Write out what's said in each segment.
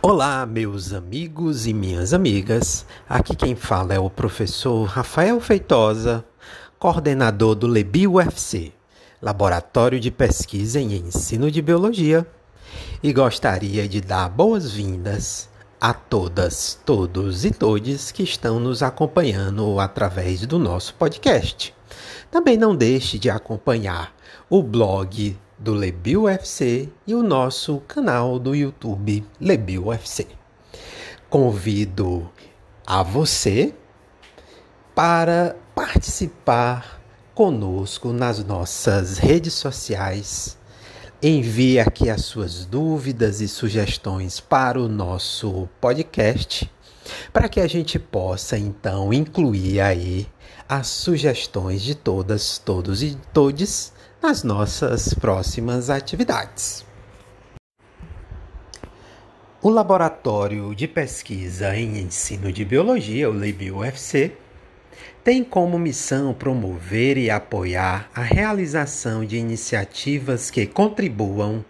Olá, meus amigos e minhas amigas. Aqui quem fala é o professor Rafael Feitosa, coordenador do LEBI UFC, Laboratório de Pesquisa em Ensino de Biologia, e gostaria de dar boas-vindas a todas, todos e todes que estão nos acompanhando através do nosso podcast. Também não deixe de acompanhar o blog do Lebil UFC e o nosso canal do YouTube Lebil UFC. Convido a você para participar conosco nas nossas redes sociais. Envie aqui as suas dúvidas e sugestões para o nosso podcast, para que a gente possa então incluir aí as sugestões de todas, todos e todes nas nossas próximas atividades. O Laboratório de Pesquisa em Ensino de Biologia, o LabUFC, tem como missão promover e apoiar a realização de iniciativas que contribuam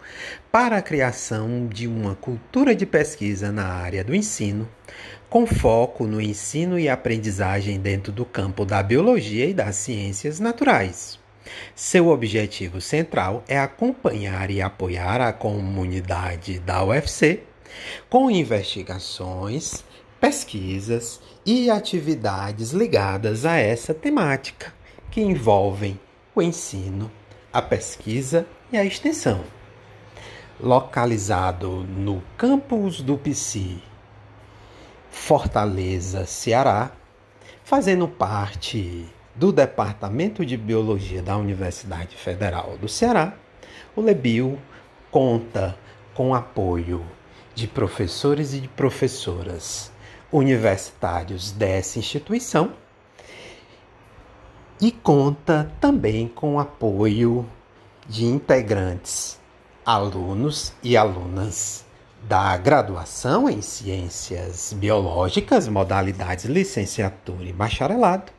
para a criação de uma cultura de pesquisa na área do ensino, com foco no ensino e aprendizagem dentro do campo da biologia e das ciências naturais. Seu objetivo central é acompanhar e apoiar a comunidade da UFC com investigações, pesquisas e atividades ligadas a essa temática, que envolvem o ensino, a pesquisa e a extensão. Localizado no campus do PSI, Fortaleza, Ceará, fazendo parte do Departamento de Biologia da Universidade Federal do Ceará, o Lebio conta com apoio de professores e de professoras universitários dessa instituição e conta também com apoio de integrantes, alunos e alunas da graduação em Ciências Biológicas, modalidades licenciatura e bacharelado,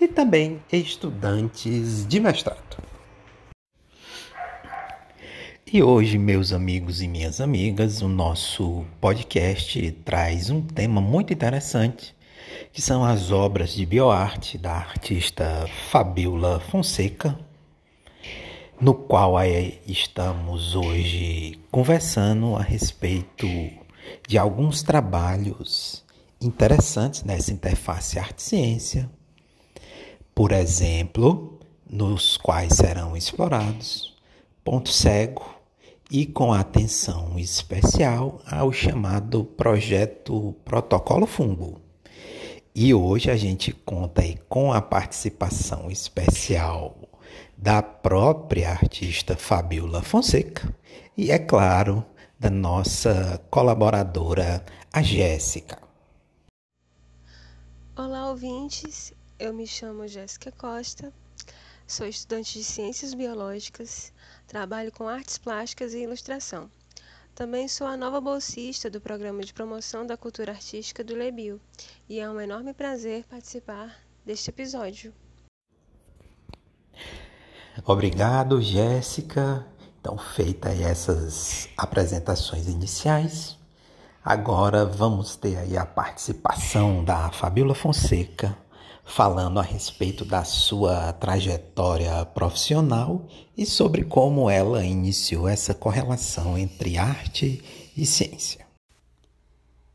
e também estudantes de mestrado. E hoje, meus amigos e minhas amigas, o nosso podcast traz um tema muito interessante, que são as obras de bioarte da artista Fabiola Fonseca, no qual estamos hoje conversando a respeito de alguns trabalhos interessantes nessa interface arte-ciência, por exemplo, nos quais serão explorados ponto cego e com atenção especial ao chamado projeto Protocolo Fungo. E hoje a gente conta aí com a participação especial da própria artista Fabiola Fonseca e, é claro, da nossa colaboradora, a Jéssica. Olá, ouvintes. Eu me chamo Jéssica Costa, sou estudante de Ciências Biológicas, trabalho com artes plásticas e ilustração. Também sou a nova bolsista do Programa de Promoção da Cultura Artística do Lebio e é um enorme prazer participar deste episódio. Obrigado, Jéssica. Então, feitas essas apresentações iniciais, agora vamos ter aí a participação da Fabiola Fonseca falando a respeito da sua trajetória profissional e sobre como ela iniciou essa correlação entre arte e ciência.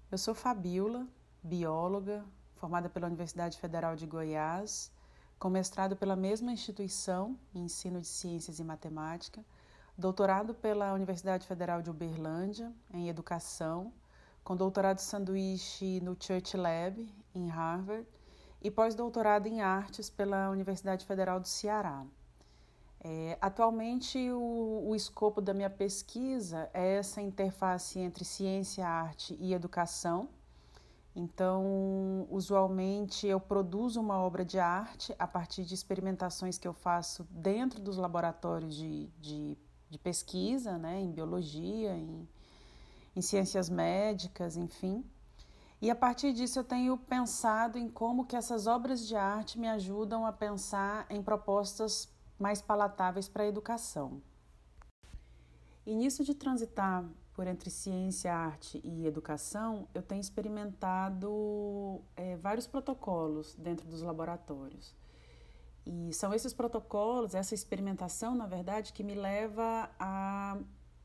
Eu sou Fabiola, bióloga, formada pela Universidade Federal de Goiás, com mestrado pela mesma instituição em ensino de ciências e matemática, doutorado pela Universidade Federal de Uberlândia em educação, com doutorado sanduíche no Church Lab em Harvard e pós-doutorado em artes pela Universidade Federal do Ceará. É, atualmente, o, o escopo da minha pesquisa é essa interface entre ciência, arte e educação. Então, usualmente, eu produzo uma obra de arte a partir de experimentações que eu faço dentro dos laboratórios de, de, de pesquisa, né, em biologia, em, em ciências médicas, enfim. E a partir disso eu tenho pensado em como que essas obras de arte me ajudam a pensar em propostas mais palatáveis para a educação. E nisso de transitar por entre ciência, arte e educação, eu tenho experimentado é, vários protocolos dentro dos laboratórios. E são esses protocolos, essa experimentação, na verdade, que me leva a,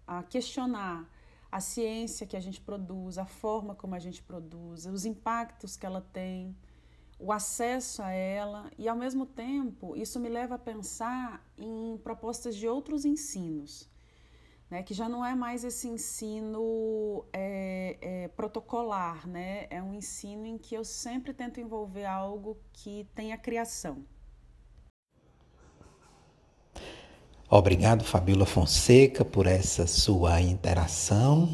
a questionar a ciência que a gente produz, a forma como a gente produz, os impactos que ela tem, o acesso a ela, e ao mesmo tempo isso me leva a pensar em propostas de outros ensinos né, que já não é mais esse ensino é, é, protocolar, né, é um ensino em que eu sempre tento envolver algo que tenha criação. Obrigado, Fabíola Fonseca, por essa sua interação.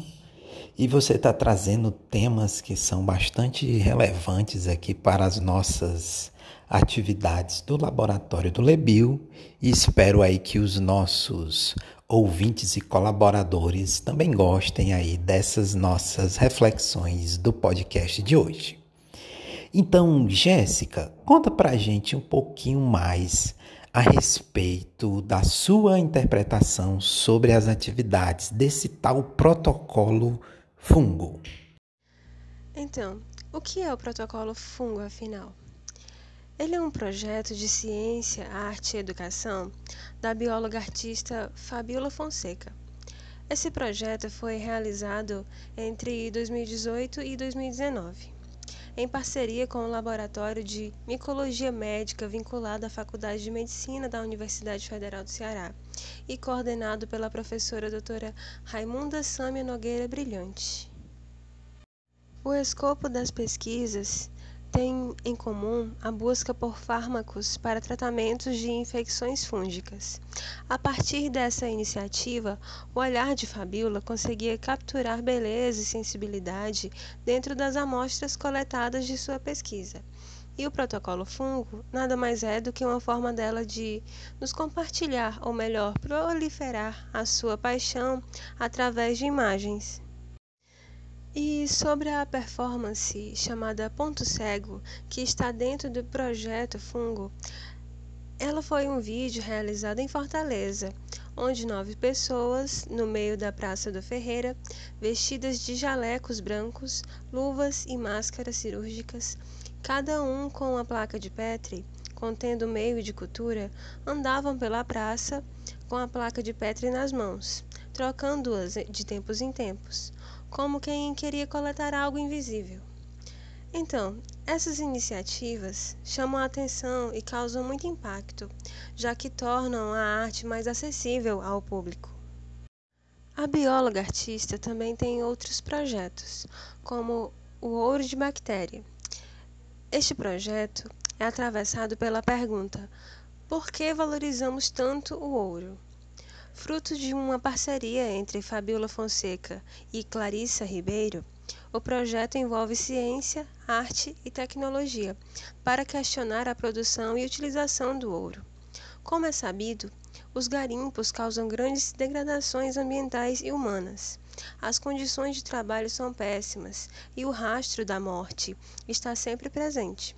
E você está trazendo temas que são bastante relevantes aqui para as nossas atividades do laboratório do Lebil e espero aí que os nossos ouvintes e colaboradores também gostem aí dessas nossas reflexões do podcast de hoje. Então, Jéssica, conta pra gente um pouquinho mais a respeito da sua interpretação sobre as atividades desse tal protocolo fungo. Então, o que é o protocolo fungo afinal? Ele é um projeto de ciência, arte e educação da bióloga artista Fabiola Fonseca. Esse projeto foi realizado entre 2018 e 2019, em parceria com o Laboratório de Micologia Médica vinculado à Faculdade de Medicina da Universidade Federal do Ceará e coordenado pela professora doutora Raimunda Sâmia Nogueira Brilhante. O escopo das pesquisas têm em comum a busca por fármacos para tratamentos de infecções fúngicas. A partir dessa iniciativa, o olhar de Fabiola conseguia capturar beleza e sensibilidade dentro das amostras coletadas de sua pesquisa. E o protocolo fungo nada mais é do que uma forma dela de nos compartilhar, ou melhor, proliferar a sua paixão através de imagens. E sobre a performance chamada Ponto Cego, que está dentro do projeto Fungo, ela foi um vídeo realizado em Fortaleza, onde nove pessoas, no meio da Praça do Ferreira, vestidas de jalecos brancos, luvas e máscaras cirúrgicas, cada um com uma placa de Petri contendo meio de cultura, andavam pela praça com a placa de Petri nas mãos, trocando-as de tempos em tempos como quem queria coletar algo invisível. Então, essas iniciativas chamam a atenção e causam muito impacto, já que tornam a arte mais acessível ao público. A bióloga artista também tem outros projetos, como o ouro de bactéria. Este projeto é atravessado pela pergunta: por que valorizamos tanto o ouro? Fruto de uma parceria entre Fabiola Fonseca e Clarissa Ribeiro, o projeto envolve ciência, arte e tecnologia para questionar a produção e utilização do ouro. Como é sabido, os garimpos causam grandes degradações ambientais e humanas. As condições de trabalho são péssimas e o rastro da morte está sempre presente.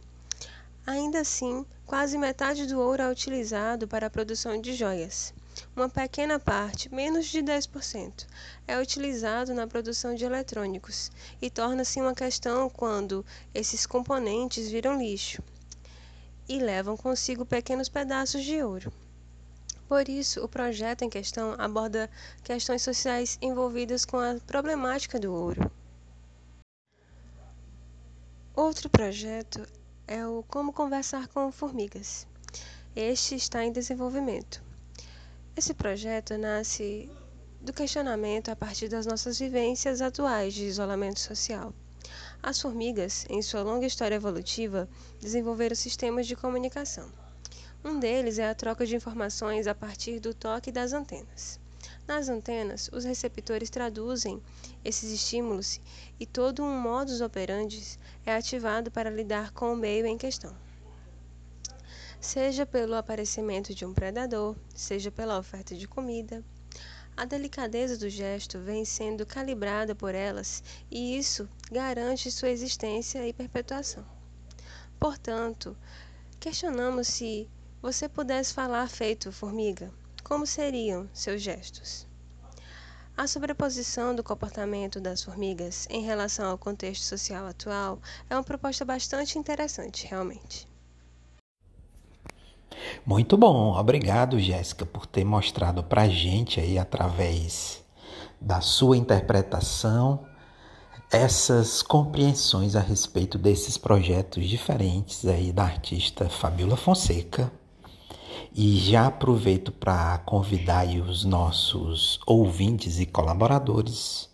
Ainda assim, quase metade do ouro é utilizado para a produção de joias. Uma pequena parte, menos de 10%, é utilizado na produção de eletrônicos e torna-se uma questão quando esses componentes viram lixo e levam consigo pequenos pedaços de ouro. Por isso, o projeto em questão aborda questões sociais envolvidas com a problemática do ouro. Outro projeto é o Como Conversar com Formigas. Este está em desenvolvimento. Esse projeto nasce do questionamento a partir das nossas vivências atuais de isolamento social. As formigas, em sua longa história evolutiva, desenvolveram sistemas de comunicação. Um deles é a troca de informações a partir do toque das antenas. Nas antenas, os receptores traduzem esses estímulos e todo um modus operandi é ativado para lidar com o meio em questão seja pelo aparecimento de um predador, seja pela oferta de comida. A delicadeza do gesto vem sendo calibrada por elas e isso garante sua existência e perpetuação. Portanto, questionamos se você pudesse falar feito formiga, como seriam seus gestos? A sobreposição do comportamento das formigas em relação ao contexto social atual é uma proposta bastante interessante, realmente. Muito bom, obrigado, Jéssica, por ter mostrado para a gente aí através da sua interpretação essas compreensões a respeito desses projetos diferentes aí da artista Fabiola Fonseca. E já aproveito para convidar os nossos ouvintes e colaboradores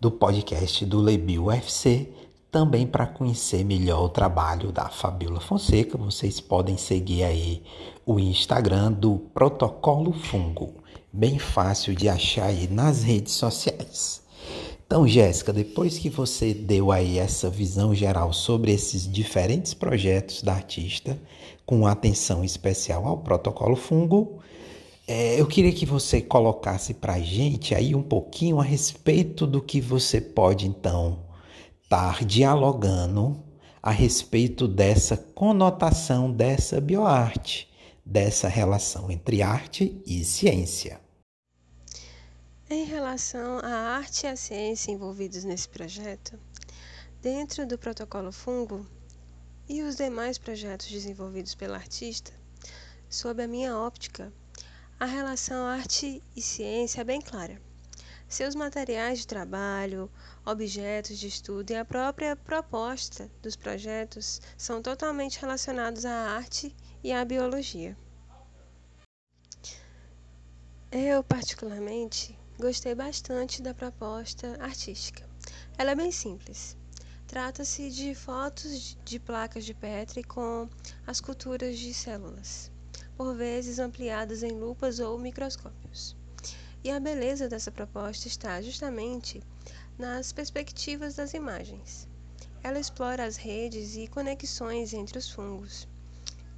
do podcast do Lebil UFC também para conhecer melhor o trabalho da Fabiola Fonseca. Vocês podem seguir aí o Instagram do Protocolo Fungo, bem fácil de achar aí nas redes sociais. Então, Jéssica, depois que você deu aí essa visão geral sobre esses diferentes projetos da artista, com atenção especial ao protocolo fungo, é, eu queria que você colocasse para a gente aí um pouquinho a respeito do que você pode então estar dialogando a respeito dessa conotação dessa bioarte, dessa relação entre arte e ciência. Em relação à arte e à ciência envolvidos nesse projeto, dentro do protocolo Fungo e os demais projetos desenvolvidos pela artista, sob a minha óptica, a relação arte e ciência é bem clara. Seus materiais de trabalho, objetos de estudo e a própria proposta dos projetos são totalmente relacionados à arte e à biologia. Eu, particularmente, Gostei bastante da proposta artística. Ela é bem simples. Trata-se de fotos de placas de Petri com as culturas de células, por vezes ampliadas em lupas ou microscópios. E a beleza dessa proposta está justamente nas perspectivas das imagens. Ela explora as redes e conexões entre os fungos,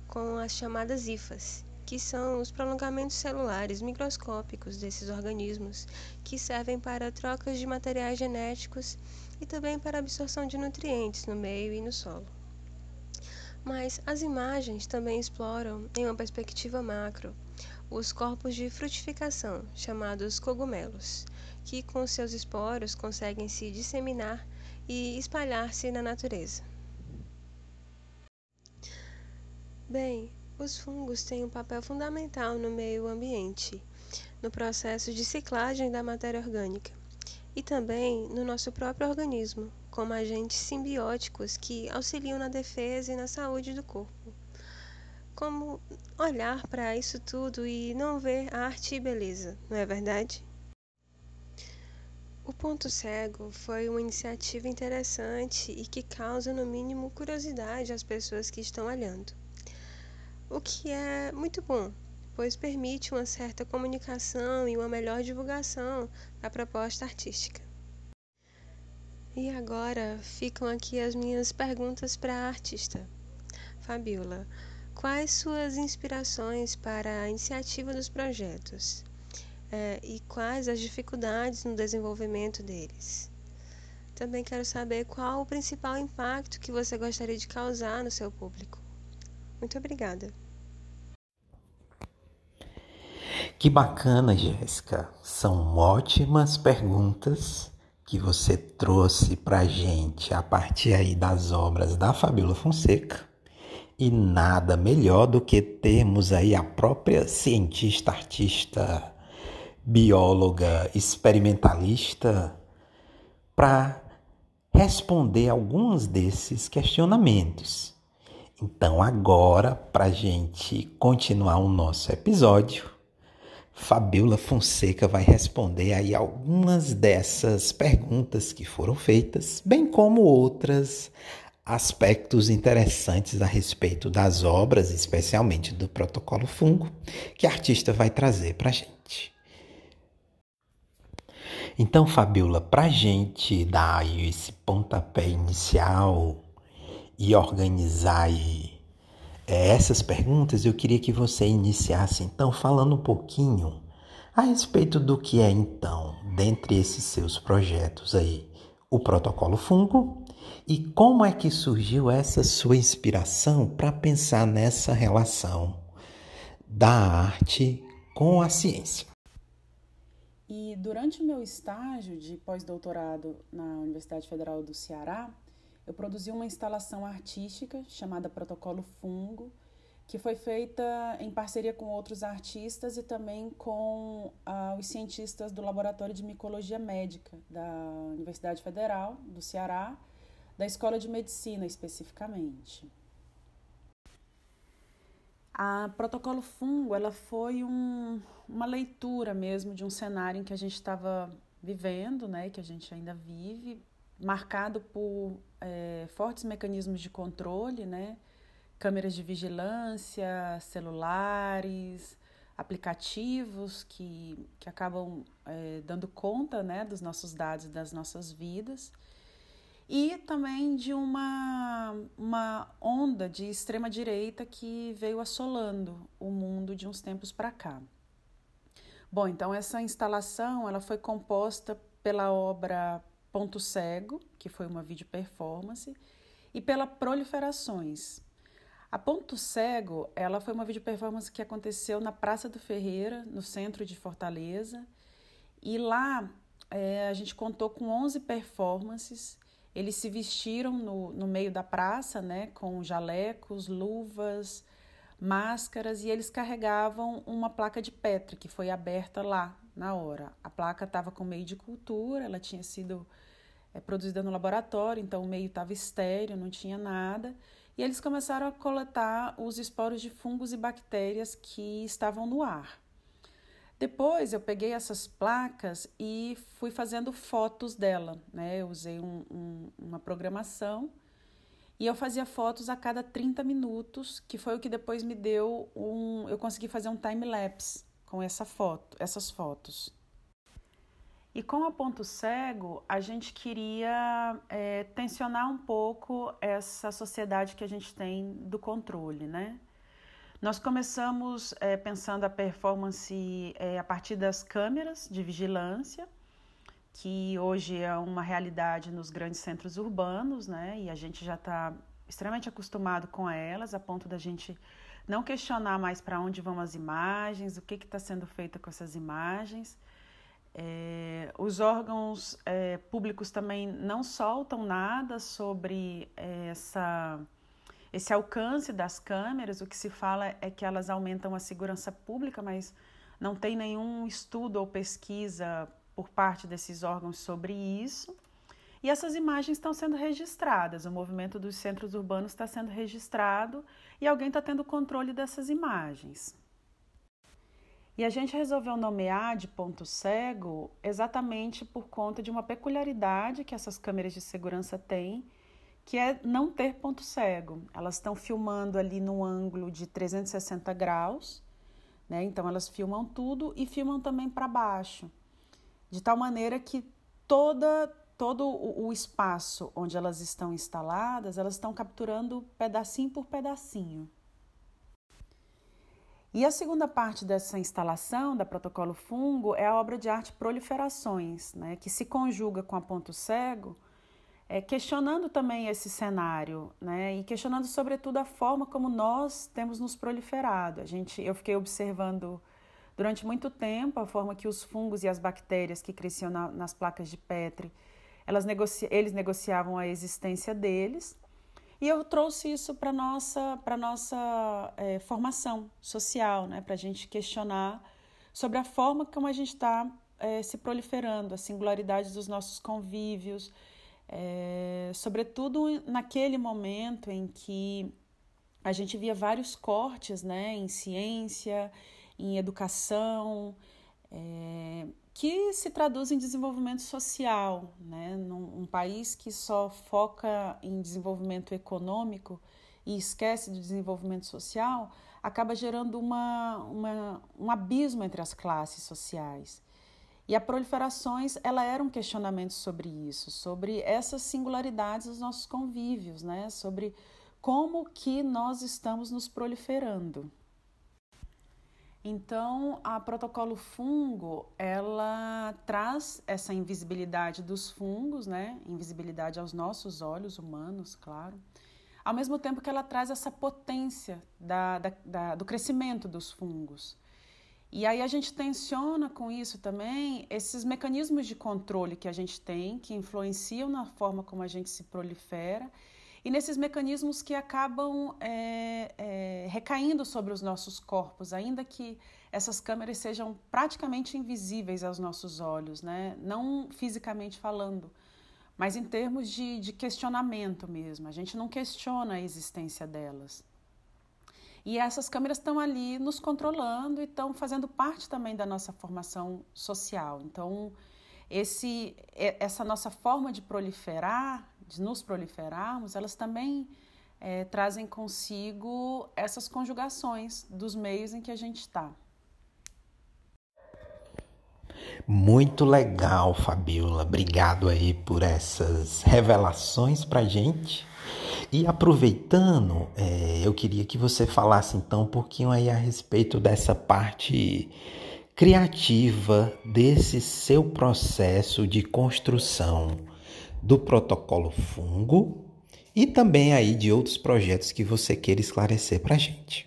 com as chamadas IFAs, que são os prolongamentos celulares microscópicos desses organismos, que servem para trocas de materiais genéticos e também para absorção de nutrientes no meio e no solo. Mas as imagens também exploram, em uma perspectiva macro, os corpos de frutificação, chamados cogumelos, que com seus esporos conseguem se disseminar e espalhar-se na natureza. Bem, os fungos têm um papel fundamental no meio ambiente, no processo de ciclagem da matéria orgânica e também no nosso próprio organismo, como agentes simbióticos que auxiliam na defesa e na saúde do corpo. Como olhar para isso tudo e não ver arte e beleza, não é verdade? O Ponto Cego foi uma iniciativa interessante e que causa, no mínimo, curiosidade às pessoas que estão olhando o que é muito bom, pois permite uma certa comunicação e uma melhor divulgação da proposta artística. E agora ficam aqui as minhas perguntas para a artista. Fabiola, quais suas inspirações para a iniciativa dos projetos? É, e quais as dificuldades no desenvolvimento deles? Também quero saber qual o principal impacto que você gostaria de causar no seu público. Muito obrigada. Que bacana, Jéssica. São ótimas perguntas que você trouxe para gente a partir aí das obras da Fabiola Fonseca. E nada melhor do que termos aí a própria cientista, artista, bióloga, experimentalista para responder alguns desses questionamentos. Então, agora, para a gente continuar o nosso episódio, Fabiola Fonseca vai responder aí algumas dessas perguntas que foram feitas, bem como outras aspectos interessantes a respeito das obras, especialmente do protocolo fungo, que a artista vai trazer para a gente. Então, Fabiola, para gente dar esse pontapé inicial e organizar aí, é, essas perguntas, eu queria que você iniciasse então falando um pouquinho a respeito do que é então, dentre esses seus projetos aí, o protocolo fungo e como é que surgiu essa sua inspiração para pensar nessa relação da arte com a ciência. E durante o meu estágio de pós-doutorado na Universidade Federal do Ceará, eu produzi uma instalação artística chamada Protocolo Fungo, que foi feita em parceria com outros artistas e também com ah, os cientistas do Laboratório de Micologia Médica da Universidade Federal do Ceará, da Escola de Medicina especificamente. A Protocolo Fungo ela foi um, uma leitura mesmo de um cenário em que a gente estava vivendo, né, que a gente ainda vive, marcado por é, fortes mecanismos de controle, né, câmeras de vigilância, celulares, aplicativos que, que acabam é, dando conta né, dos nossos dados, das nossas vidas, e também de uma, uma onda de extrema-direita que veio assolando o mundo de uns tempos para cá. Bom, então essa instalação ela foi composta pela obra Ponto Cego, que foi uma vídeo performance, e pela Proliferações, a Ponto Cego, ela foi uma vídeo performance que aconteceu na Praça do Ferreira, no centro de Fortaleza. E lá é, a gente contou com 11 performances. Eles se vestiram no, no meio da praça, né, com jalecos, luvas, máscaras, e eles carregavam uma placa de Petra, que foi aberta lá na hora. A placa estava com meio de cultura, ela tinha sido é, produzida no laboratório, então o meio estava estéreo, não tinha nada. E eles começaram a coletar os esporos de fungos e bactérias que estavam no ar. Depois eu peguei essas placas e fui fazendo fotos dela, né? Eu usei um, um, uma programação e eu fazia fotos a cada 30 minutos, que foi o que depois me deu um. Eu consegui fazer um time lapse com essa foto, essas fotos. E com a ponto cego, a gente queria é, tensionar um pouco essa sociedade que a gente tem do controle, né? Nós começamos é, pensando a performance é, a partir das câmeras de vigilância, que hoje é uma realidade nos grandes centros urbanos, né? E a gente já está extremamente acostumado com elas, a ponto da gente não questionar mais para onde vão as imagens, o que está sendo feito com essas imagens. É, os órgãos é, públicos também não soltam nada sobre essa, esse alcance das câmeras. O que se fala é que elas aumentam a segurança pública, mas não tem nenhum estudo ou pesquisa por parte desses órgãos sobre isso. E essas imagens estão sendo registradas, o movimento dos centros urbanos está sendo registrado e alguém está tendo controle dessas imagens. E a gente resolveu nomear de ponto cego exatamente por conta de uma peculiaridade que essas câmeras de segurança têm, que é não ter ponto cego. Elas estão filmando ali no ângulo de 360 graus, né? Então elas filmam tudo e filmam também para baixo, de tal maneira que toda todo o espaço onde elas estão instaladas, elas estão capturando pedacinho por pedacinho. E a segunda parte dessa instalação da Protocolo Fungo é a obra de arte Proliferações, né, que se conjuga com a Ponto Cego, é, questionando também esse cenário, né, e questionando sobretudo a forma como nós temos nos proliferado. A gente, eu fiquei observando durante muito tempo a forma que os fungos e as bactérias que cresciam na, nas placas de Petri, elas negocia, eles negociavam a existência deles e eu trouxe isso para nossa, pra nossa é, formação social, né? para a gente questionar sobre a forma como a gente está é, se proliferando, a singularidade dos nossos convívios, é, sobretudo naquele momento em que a gente via vários cortes né? em ciência, em educação, é, que se traduz em desenvolvimento social. Né? Num um país que só foca em desenvolvimento econômico e esquece do desenvolvimento social, acaba gerando uma, uma, um abismo entre as classes sociais. E a proliferações, ela era um questionamento sobre isso, sobre essas singularidades dos nossos convívios, né? sobre como que nós estamos nos proliferando. Então, a protocolo fungo, ela traz essa invisibilidade dos fungos, né? Invisibilidade aos nossos olhos humanos, claro. Ao mesmo tempo que ela traz essa potência da, da, da, do crescimento dos fungos. E aí a gente tensiona com isso também esses mecanismos de controle que a gente tem, que influenciam na forma como a gente se prolifera, e nesses mecanismos que acabam é, é, recaindo sobre os nossos corpos, ainda que essas câmeras sejam praticamente invisíveis aos nossos olhos, né? não fisicamente falando, mas em termos de, de questionamento mesmo. A gente não questiona a existência delas. E essas câmeras estão ali nos controlando e estão fazendo parte também da nossa formação social. Então, esse, essa nossa forma de proliferar, de nos proliferarmos, elas também é, trazem consigo essas conjugações dos meios em que a gente está. Muito legal, Fabiola. Obrigado aí por essas revelações para gente. E aproveitando, é, eu queria que você falasse então um pouquinho aí a respeito dessa parte criativa desse seu processo de construção do protocolo fungo e também aí de outros projetos que você queira esclarecer para a gente.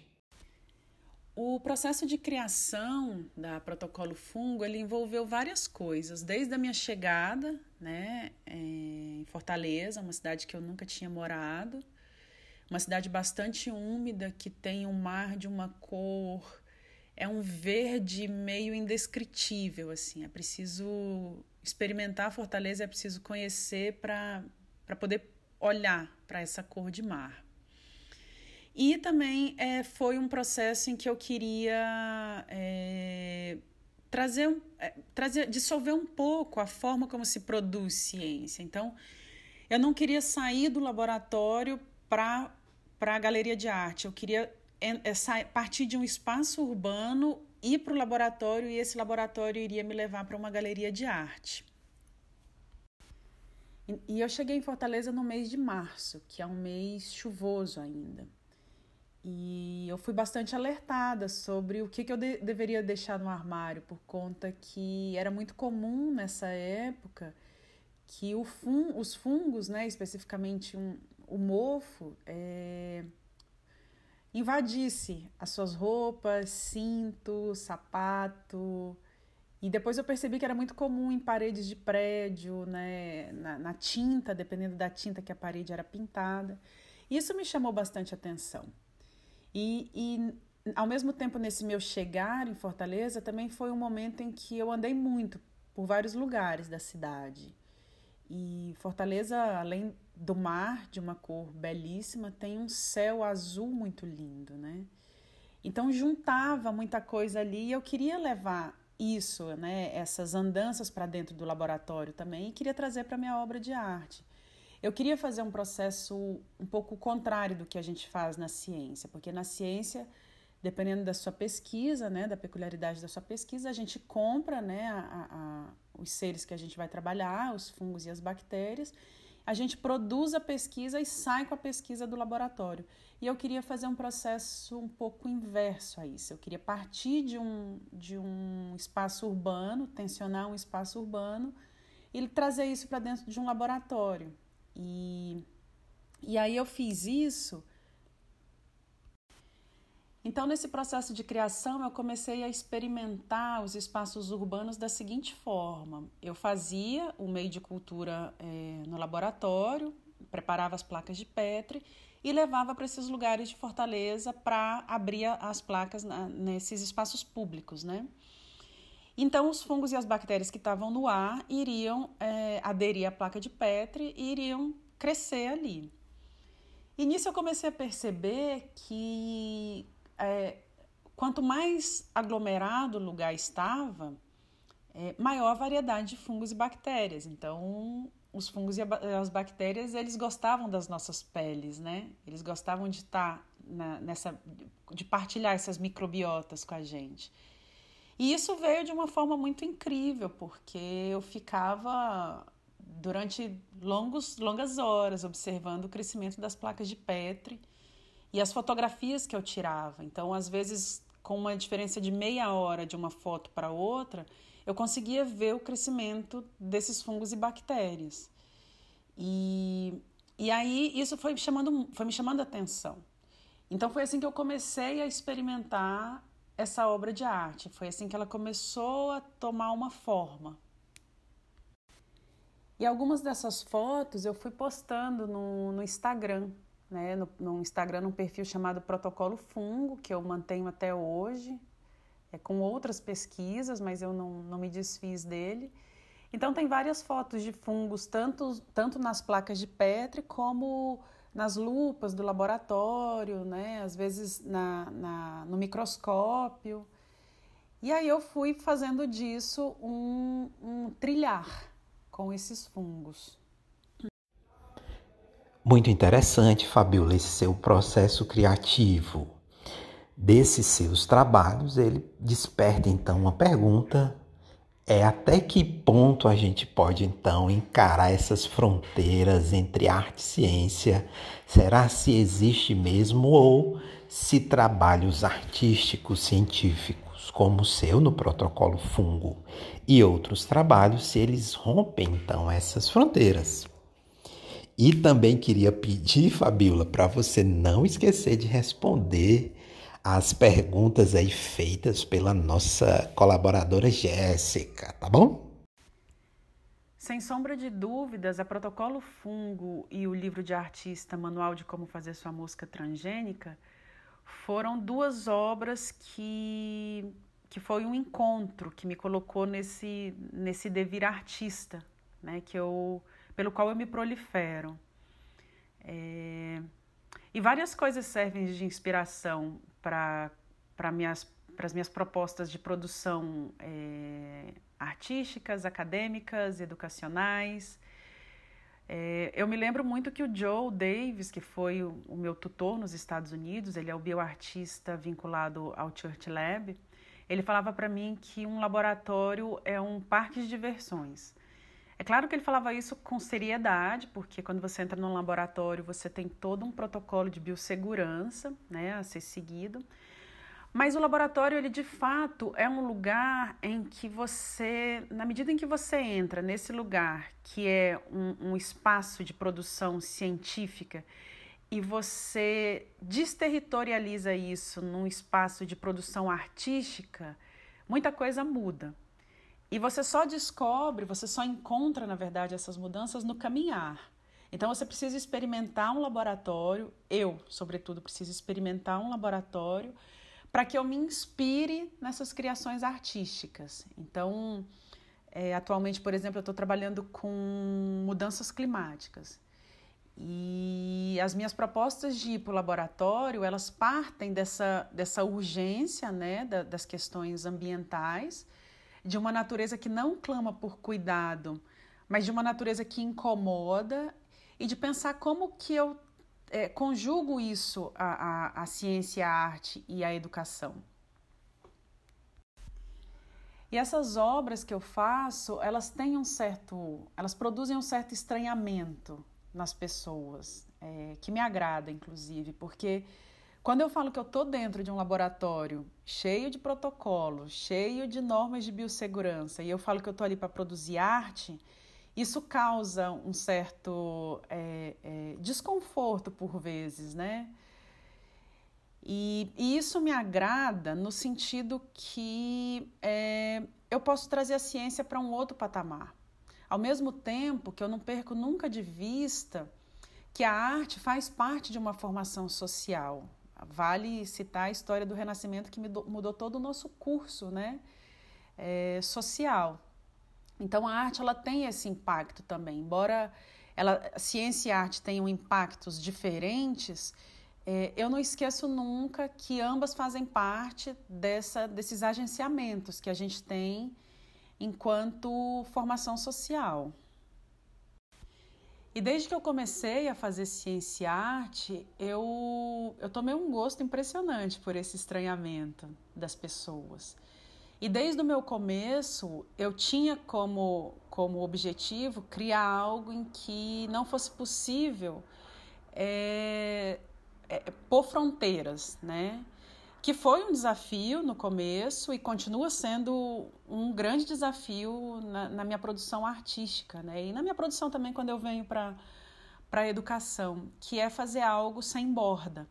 O processo de criação da Protocolo Fungo ele envolveu várias coisas, desde a minha chegada né, é, em Fortaleza, uma cidade que eu nunca tinha morado, uma cidade bastante úmida que tem um mar de uma cor, é um verde meio indescritível, assim, é preciso experimentar Fortaleza, é preciso conhecer para poder olhar para essa cor de mar. E também é, foi um processo em que eu queria é, trazer, é, trazer, dissolver um pouco a forma como se produz ciência. Então, eu não queria sair do laboratório para a galeria de arte. Eu queria é, partir de um espaço urbano, ir para o laboratório e esse laboratório iria me levar para uma galeria de arte. E eu cheguei em Fortaleza no mês de março, que é um mês chuvoso ainda. E eu fui bastante alertada sobre o que, que eu de deveria deixar no armário, por conta que era muito comum nessa época que fun os fungos, né, especificamente um, o mofo, é, invadisse as suas roupas, cinto, sapato. E depois eu percebi que era muito comum em paredes de prédio, né, na, na tinta, dependendo da tinta que a parede era pintada. Isso me chamou bastante atenção. E, e ao mesmo tempo, nesse meu chegar em Fortaleza, também foi um momento em que eu andei muito por vários lugares da cidade. E Fortaleza, além do mar de uma cor belíssima, tem um céu azul muito lindo, né? Então juntava muita coisa ali e eu queria levar isso, né, essas andanças para dentro do laboratório também e queria trazer para minha obra de arte. Eu queria fazer um processo um pouco contrário do que a gente faz na ciência, porque na ciência, dependendo da sua pesquisa, né, da peculiaridade da sua pesquisa, a gente compra né, a, a, os seres que a gente vai trabalhar, os fungos e as bactérias, a gente produz a pesquisa e sai com a pesquisa do laboratório. E eu queria fazer um processo um pouco inverso a isso. Eu queria partir de um, de um espaço urbano, tensionar um espaço urbano e trazer isso para dentro de um laboratório. E, e aí eu fiz isso. Então, nesse processo de criação, eu comecei a experimentar os espaços urbanos da seguinte forma: eu fazia o meio de cultura é, no laboratório, preparava as placas de Petri e levava para esses lugares de Fortaleza para abrir as placas na, nesses espaços públicos, né? Então, os fungos e as bactérias que estavam no ar iriam é, aderir à placa de Petri e iriam crescer ali. E nisso eu comecei a perceber que é, quanto mais aglomerado o lugar estava, é, maior a variedade de fungos e bactérias. Então, os fungos e as bactérias, eles gostavam das nossas peles, né? Eles gostavam de estar na, nessa, de partilhar essas microbiotas com a gente. E isso veio de uma forma muito incrível, porque eu ficava durante longos, longas horas observando o crescimento das placas de Petri e as fotografias que eu tirava. Então, às vezes, com uma diferença de meia hora de uma foto para outra, eu conseguia ver o crescimento desses fungos e bactérias. E, e aí isso foi, chamando, foi me chamando a atenção. Então foi assim que eu comecei a experimentar essa obra de arte. Foi assim que ela começou a tomar uma forma. E algumas dessas fotos eu fui postando no, no Instagram, né? No, no, Instagram, num perfil chamado Protocolo Fungo, que eu mantenho até hoje, é com outras pesquisas, mas eu não, não me desfiz dele. Então tem várias fotos de fungos, tanto, tanto nas placas de Petri como nas lupas do laboratório, né? às vezes na, na, no microscópio. E aí eu fui fazendo disso um, um trilhar com esses fungos. Muito interessante, Fabiola, esse seu processo criativo. Desses seus trabalhos, ele desperta então uma pergunta é até que ponto a gente pode então encarar essas fronteiras entre arte e ciência? Será se existe mesmo ou se trabalhos artísticos científicos, como o seu no protocolo fungo, e outros trabalhos, se eles rompem então essas fronteiras? E também queria pedir, Fabiola, para você não esquecer de responder as perguntas aí feitas pela nossa colaboradora Jéssica, tá bom? Sem sombra de dúvidas, a Protocolo Fungo e o livro de artista Manual de Como Fazer Sua Mosca Transgênica foram duas obras que, que foi um encontro que me colocou nesse, nesse devir artista, né, que eu, pelo qual eu me prolifero. É, e várias coisas servem de inspiração para minhas para as minhas propostas de produção é, artísticas, acadêmicas, educacionais. É, eu me lembro muito que o Joe Davis, que foi o, o, meu tutor nos Estados Unidos, ele é o bioartista vinculado ao Church Lab, ele falava para mim que um laboratório é um parque de diversões. É claro que ele falava isso com seriedade, porque quando você entra num laboratório, você tem todo um protocolo de biossegurança né, a ser seguido. Mas o laboratório, ele de fato é um lugar em que você, na medida em que você entra nesse lugar, que é um, um espaço de produção científica, e você desterritorializa isso num espaço de produção artística, muita coisa muda. E você só descobre, você só encontra, na verdade, essas mudanças no caminhar. Então você precisa experimentar um laboratório, eu, sobretudo, preciso experimentar um laboratório para que eu me inspire nessas criações artísticas. Então, é, atualmente, por exemplo, eu estou trabalhando com mudanças climáticas. E as minhas propostas de ir para o laboratório, elas partem dessa, dessa urgência né, da, das questões ambientais, de uma natureza que não clama por cuidado, mas de uma natureza que incomoda e de pensar como que eu é, conjugo isso a, a, a ciência, a arte e a educação. E essas obras que eu faço, elas têm um certo, elas produzem um certo estranhamento nas pessoas, é, que me agrada, inclusive, porque quando eu falo que eu estou dentro de um laboratório cheio de protocolos, cheio de normas de biossegurança, e eu falo que eu estou ali para produzir arte, isso causa um certo é, é, desconforto por vezes, né? E, e, isso me agrada no sentido que é, eu posso trazer a ciência para um outro patamar. Ao mesmo tempo que eu não perco nunca de vista que a arte faz parte de uma formação social. Vale citar a história do Renascimento que mudou todo o nosso curso né, é, social. Então a arte ela tem esse impacto também, embora ela, ciência e arte tenham impactos diferentes, é, eu não esqueço nunca que ambas fazem parte dessa, desses agenciamentos que a gente tem enquanto formação social. E desde que eu comecei a fazer ciência e arte, eu, eu tomei um gosto impressionante por esse estranhamento das pessoas. E desde o meu começo, eu tinha como, como objetivo criar algo em que não fosse possível é, é, pôr fronteiras, né? Que foi um desafio no começo e continua sendo um grande desafio na, na minha produção artística, né? E na minha produção também quando eu venho para para a educação, que é fazer algo sem borda.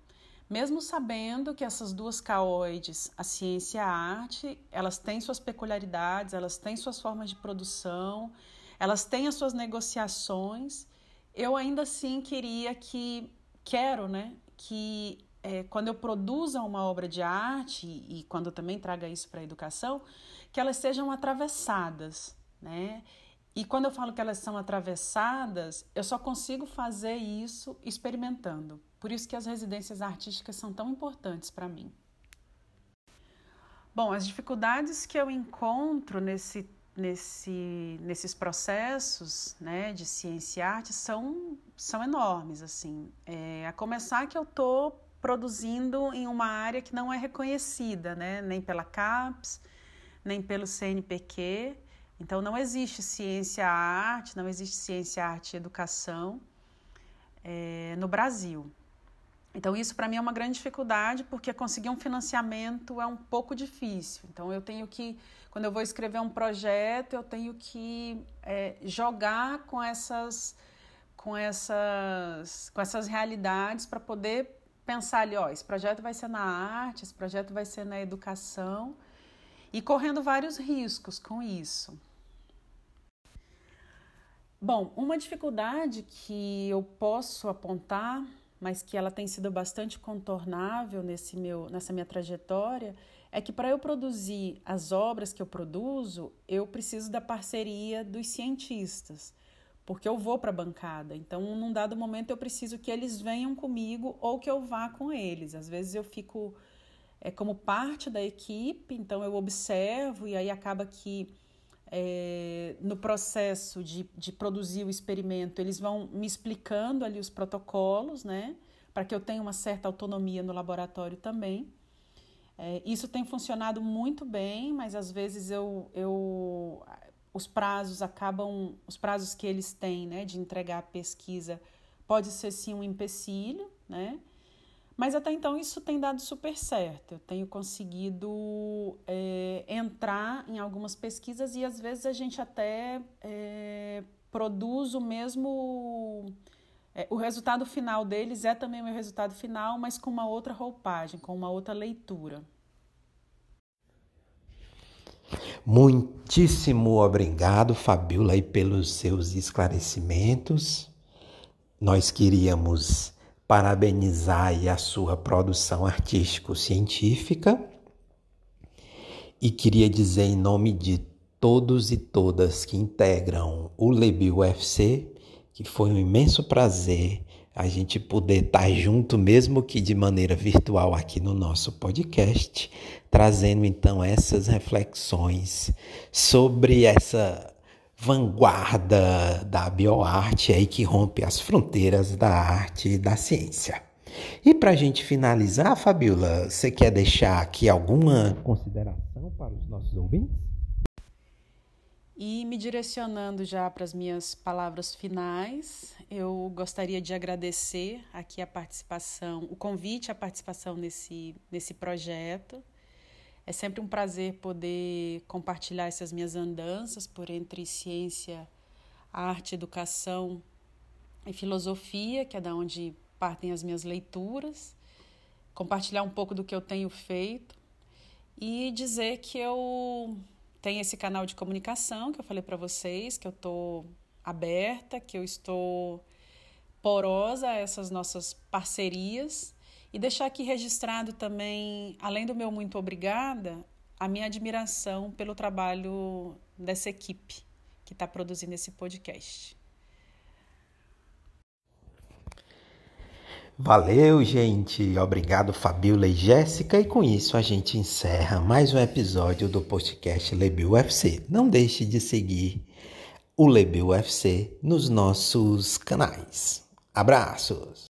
mesmo sabendo que essas duas caoides, a ciência e a arte, elas têm suas peculiaridades, elas têm suas formas de produção, elas têm as suas negociações, eu ainda assim queria que, quero, né, que é, quando eu produza uma obra de arte e, quando eu também traga isso para a educação, que elas sejam atravessadas, né? E quando eu falo que elas são atravessadas, eu só consigo fazer isso experimentando. Por isso que as residências artísticas são tão importantes para mim. Bom, as dificuldades que eu encontro nesse, nesse, nesses processos né, de ciência e arte são, são enormes. assim. É, a começar que eu estou produzindo em uma área que não é reconhecida, né, nem pela CAPES, nem pelo CNPq. Então, não existe ciência arte, não existe ciência arte educação é, no Brasil. Então, isso para mim é uma grande dificuldade, porque conseguir um financiamento é um pouco difícil. Então, eu tenho que, quando eu vou escrever um projeto, eu tenho que é, jogar com essas, com, essas, com essas realidades para poder pensar ali: ó, esse projeto vai ser na arte, esse projeto vai ser na educação, e correndo vários riscos com isso. Bom, uma dificuldade que eu posso apontar mas que ela tem sido bastante contornável nesse meu, nessa minha trajetória, é que para eu produzir as obras que eu produzo, eu preciso da parceria dos cientistas, porque eu vou para a bancada. Então, num dado momento, eu preciso que eles venham comigo ou que eu vá com eles. Às vezes eu fico é, como parte da equipe, então eu observo e aí acaba que é, no processo de, de produzir o experimento, eles vão me explicando ali os protocolos, né? Para que eu tenha uma certa autonomia no laboratório também. É, isso tem funcionado muito bem, mas às vezes eu, eu os prazos acabam, os prazos que eles têm, né, de entregar a pesquisa, pode ser sim um empecilho, né? Mas até então isso tem dado super certo. Eu tenho conseguido é, entrar em algumas pesquisas e às vezes a gente até é, produz o mesmo. É, o resultado final deles é também o meu resultado final, mas com uma outra roupagem, com uma outra leitura. Muitíssimo obrigado, Fabiola, aí pelos seus esclarecimentos. Nós queríamos parabenizar a sua produção artístico-científica e queria dizer em nome de todos e todas que integram o Lebi UFC que foi um imenso prazer a gente poder estar junto, mesmo que de maneira virtual, aqui no nosso podcast, trazendo então essas reflexões sobre essa vanguarda da bioarte aí que rompe as fronteiras da arte e da ciência. E para a gente finalizar, Fabiola, você quer deixar aqui alguma consideração para os nossos ouvintes? E me direcionando já para as minhas palavras finais, eu gostaria de agradecer aqui a participação, o convite à participação nesse, nesse projeto. É sempre um prazer poder compartilhar essas minhas andanças por entre ciência, arte, educação e filosofia, que é da onde partem as minhas leituras, compartilhar um pouco do que eu tenho feito e dizer que eu tenho esse canal de comunicação que eu falei para vocês, que eu estou aberta, que eu estou porosa a essas nossas parcerias e deixar aqui registrado também, além do meu muito obrigada, a minha admiração pelo trabalho dessa equipe que está produzindo esse podcast. Valeu, gente. Obrigado, Fabiola e Jéssica. E com isso a gente encerra mais um episódio do podcast Lebi UFC. Não deixe de seguir o Lebi UFC nos nossos canais. Abraços!